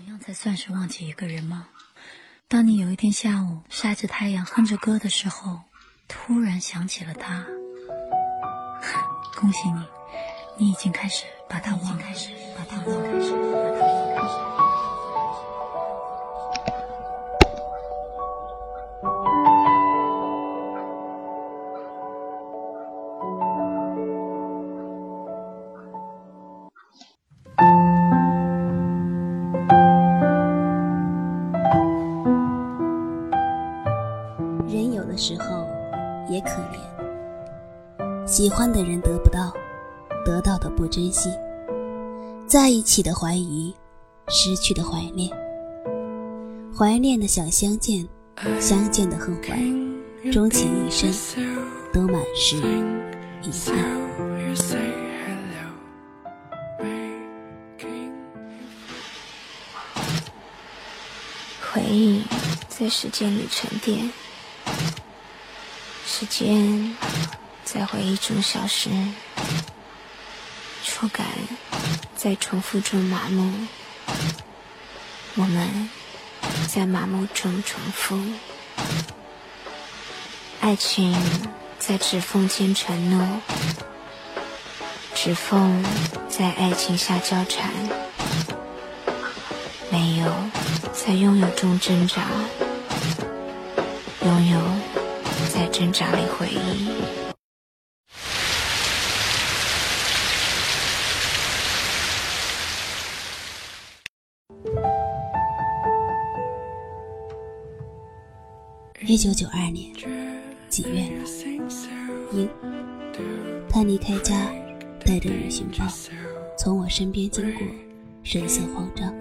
怎样才算是忘记一个人吗？当你有一天下午晒着太阳哼着歌的时候，突然想起了他，恭喜你，你已经开始把他忘了。喜欢的人得不到，得到的不珍惜，在一起的怀疑，失去的怀念，怀念的想相见，相见的恨怀，终其一生都满是遗憾。回忆在时间里沉淀，时间在回忆中消失，触感在重复中麻木，我们在麻木中重复，爱情在指缝间承诺，指缝在爱情下交缠，没有。在拥有中挣扎，拥有在挣扎里回忆。一九九二年几月了？一，他离开家，带着旅行包，从我身边经过，神色慌张。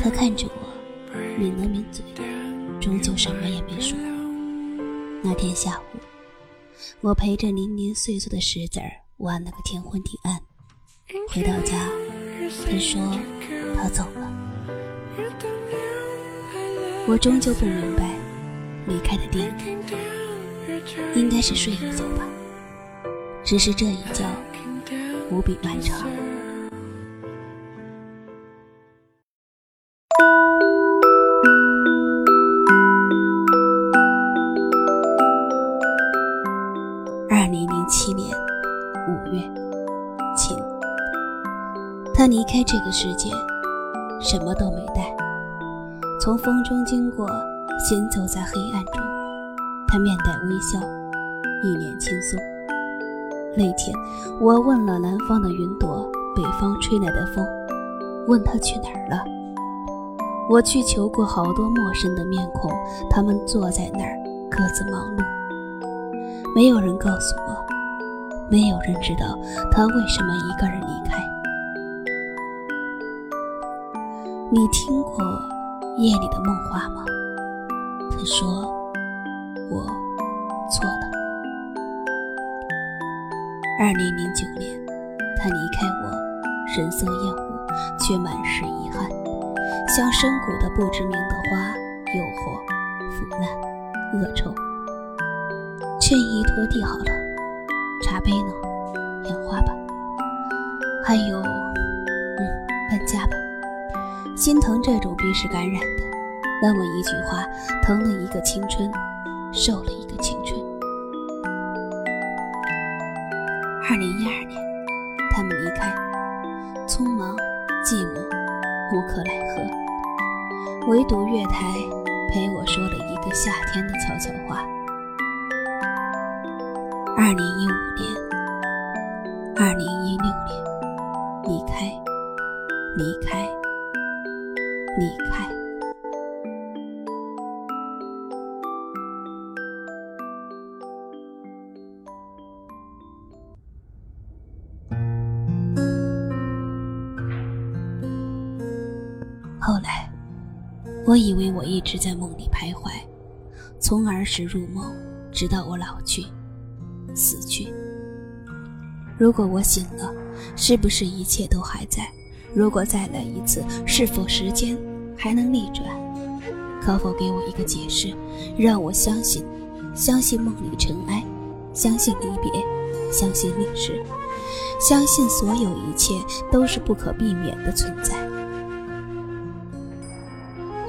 他看着我，抿了抿嘴，终究什么也没说。那天下午，我陪着零零碎碎的石子儿玩了个天昏地暗。回到家，他说他走了。我终究不明白，离开的电影应该是睡一觉吧，只是这一觉无比漫长。二零零七年五月，晴。他离开这个世界，什么都没带。从风中经过，行走在黑暗中。他面带微笑，一脸轻松。那天，我问了南方的云朵，北方吹来的风，问他去哪儿了。我去求过好多陌生的面孔，他们坐在那儿，各自忙碌。没有人告诉我，没有人知道他为什么一个人离开。你听过夜里的梦话吗？他说我错了。二零零九年，他离开我，神色厌恶，却满是遗憾，像深谷的不知名的花，诱惑、腐烂、恶臭。衬衣拖地好了，茶杯呢？养花吧。还有，嗯，搬家吧。心疼这种鼻屎感染的，那么一句话，疼了一个青春，瘦了一个青春。二零一二年，他们离开，匆忙、寂寞、无可奈何，唯独月台陪我说了一个夏天的悄悄话。二零一五年，二零一六年，离开，离开，离开。我以为我一直在梦里徘徊，从儿时入梦，直到我老去。死去。如果我醒了，是不是一切都还在？如果再来一次，是否时间还能逆转？可否给我一个解释，让我相信，相信梦里尘埃，相信离别，相信历史，相信所有一切都是不可避免的存在。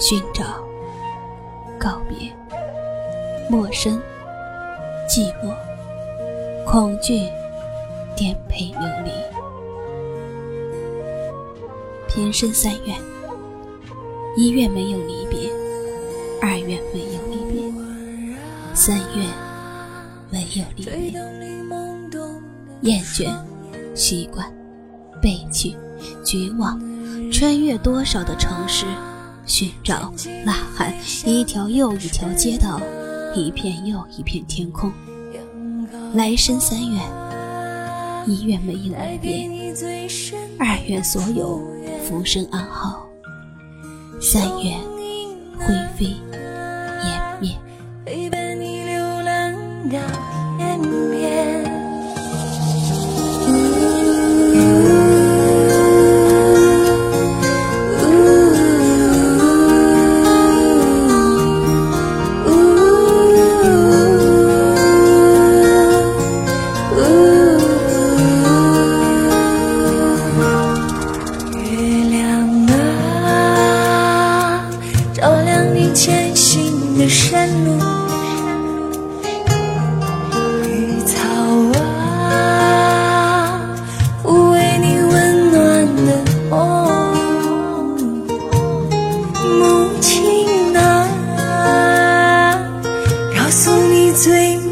寻找、告别、陌生、寂寞、恐惧，颠沛流离。平生三愿：一愿没有离别，二愿没有离别，三愿没有离别。厌倦、习惯、悲剧、绝望，穿越多少的城市，寻找、呐喊，一条又一条街道，一片又一片天空。来生三愿：一愿没有离别，二愿所有浮生安好，三愿灰飞烟灭。陪伴你流浪到天边。最